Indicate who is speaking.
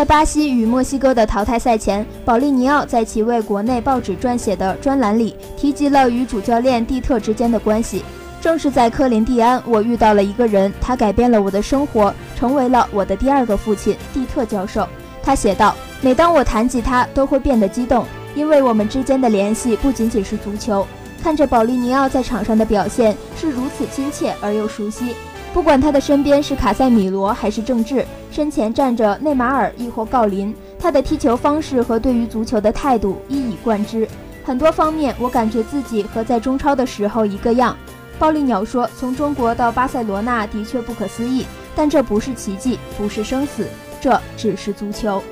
Speaker 1: 在巴西与墨西哥的淘汰赛前，保利尼奥在其为国内报纸撰写的专栏里提及了与主教练蒂特之间的关系。正是在科林蒂安，我遇到了一个人，他改变了我的生活，成为了我的第二个父亲——蒂特教授。他写道：“每当我谈及他，都会变得激动，因为我们之间的联系不仅仅是足球。看着保利尼奥在场上的表现是如此亲切而又熟悉，不管他的身边是卡塞米罗还是郑智，身前站着内马尔亦或郜林，他的踢球方式和对于足球的态度一以贯之。很多方面，我感觉自己和在中超的时候一个样。”暴力鸟说：“从中国到巴塞罗那的确不可思议，但这不是奇迹，不是生死，这只是足球。”